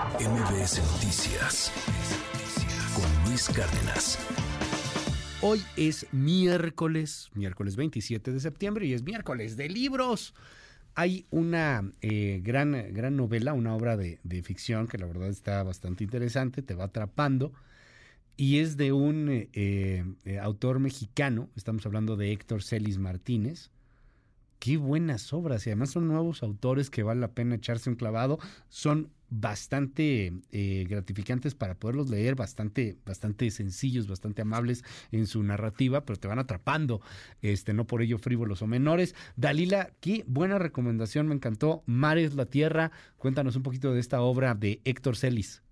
MBS Noticias con Luis Cárdenas. Hoy es miércoles, miércoles 27 de septiembre y es miércoles de libros. Hay una eh, gran, gran novela, una obra de, ficción que la verdad está bastante interesante, te va atrapando y es de un eh, eh, autor mexicano, estamos hablando de Héctor Celis Martínez, qué buenas obras y además son nuevos autores que vale la pena echarse un clavado. Son bastante eh, gratificantes para poderlos leer, bastante, bastante sencillos, bastante amables en su narrativa, pero te van atrapando, este, no por ello frívolos o menores. Dalila, qué buena recomendación, me encantó. Mares la Tierra, cuéntanos un poquito de esta obra de Héctor Celis.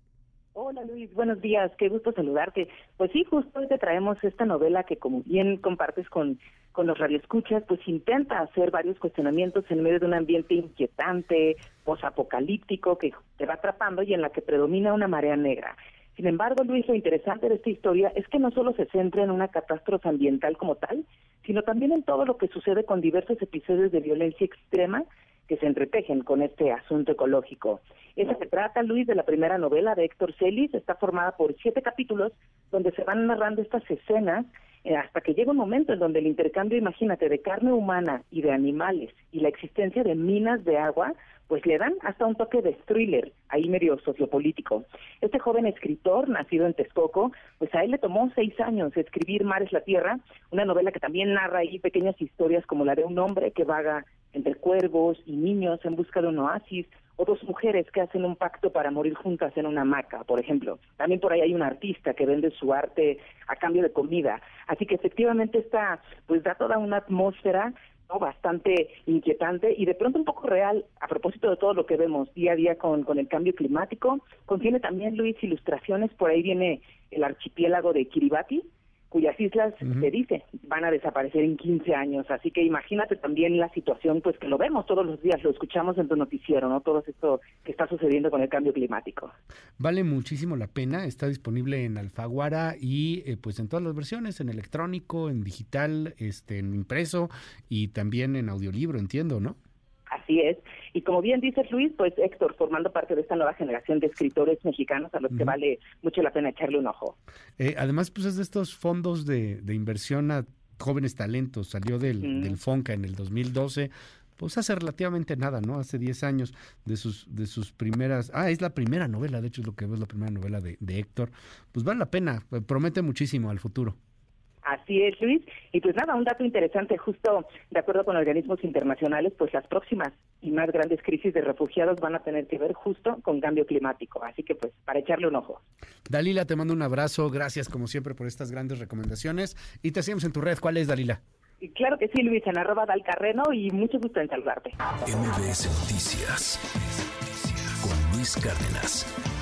Hola Luis, buenos días, qué gusto saludarte. Pues sí, justo hoy te traemos esta novela que como bien compartes con, con los radioescuchas, pues intenta hacer varios cuestionamientos en medio de un ambiente inquietante, posapocalíptico, que te va atrapando y en la que predomina una marea negra. Sin embargo, Luis, lo interesante de esta historia es que no solo se centra en una catástrofe ambiental como tal, sino también en todo lo que sucede con diversos episodios de violencia extrema que se entretejen con este asunto ecológico. Esa se trata, Luis, de la primera novela de Héctor Celis. Está formada por siete capítulos donde se van narrando estas escenas eh, hasta que llega un momento en donde el intercambio, imagínate, de carne humana y de animales y la existencia de minas de agua, pues le dan hasta un toque de thriller, ahí medio sociopolítico. Este joven escritor, nacido en Texcoco, pues a él le tomó seis años escribir Mares la Tierra, una novela que también narra ahí pequeñas historias como la de un hombre que vaga entre cuervos y niños en busca de un oasis, o dos mujeres que hacen un pacto para morir juntas en una hamaca, por ejemplo. También por ahí hay un artista que vende su arte a cambio de comida. Así que efectivamente está, pues da toda una atmósfera ¿no? bastante inquietante y de pronto un poco real a propósito de todo lo que vemos día a día con, con el cambio climático. Contiene también, Luis, ilustraciones, por ahí viene el archipiélago de Kiribati, cuyas islas, se dice, van a desaparecer en 15 años. Así que imagínate también la situación, pues que lo vemos todos los días, lo escuchamos en tu noticiero, ¿no? Todo esto que está sucediendo con el cambio climático. Vale muchísimo la pena, está disponible en Alfaguara y eh, pues en todas las versiones, en electrónico, en digital, este, en impreso y también en audiolibro, entiendo, ¿no? Así es. Y como bien dices, Luis, pues Héctor, formando parte de esta nueva generación de escritores mexicanos a los que vale mucho la pena echarle un ojo. Eh, además, pues es de estos fondos de, inversión a jóvenes talentos. Salió del, del FONCA en el 2012 pues hace relativamente nada, ¿no? Hace 10 años de sus, de sus primeras, ah, es la primera novela, de hecho es lo que es la primera novela de, de Héctor, pues vale la pena, promete muchísimo al futuro. Así es, Luis. Y pues nada, un dato interesante, justo de acuerdo con organismos internacionales, pues las próximas y más grandes crisis de refugiados van a tener que ver justo con cambio climático. Así que pues para echarle un ojo. Dalila, te mando un abrazo. Gracias como siempre por estas grandes recomendaciones. Y te seguimos en tu red. ¿Cuál es, Dalila? Y claro que sí, Luis, en arroba Dalcarreno y mucho gusto en saludarte. MBS Noticias con Luis Cárdenas.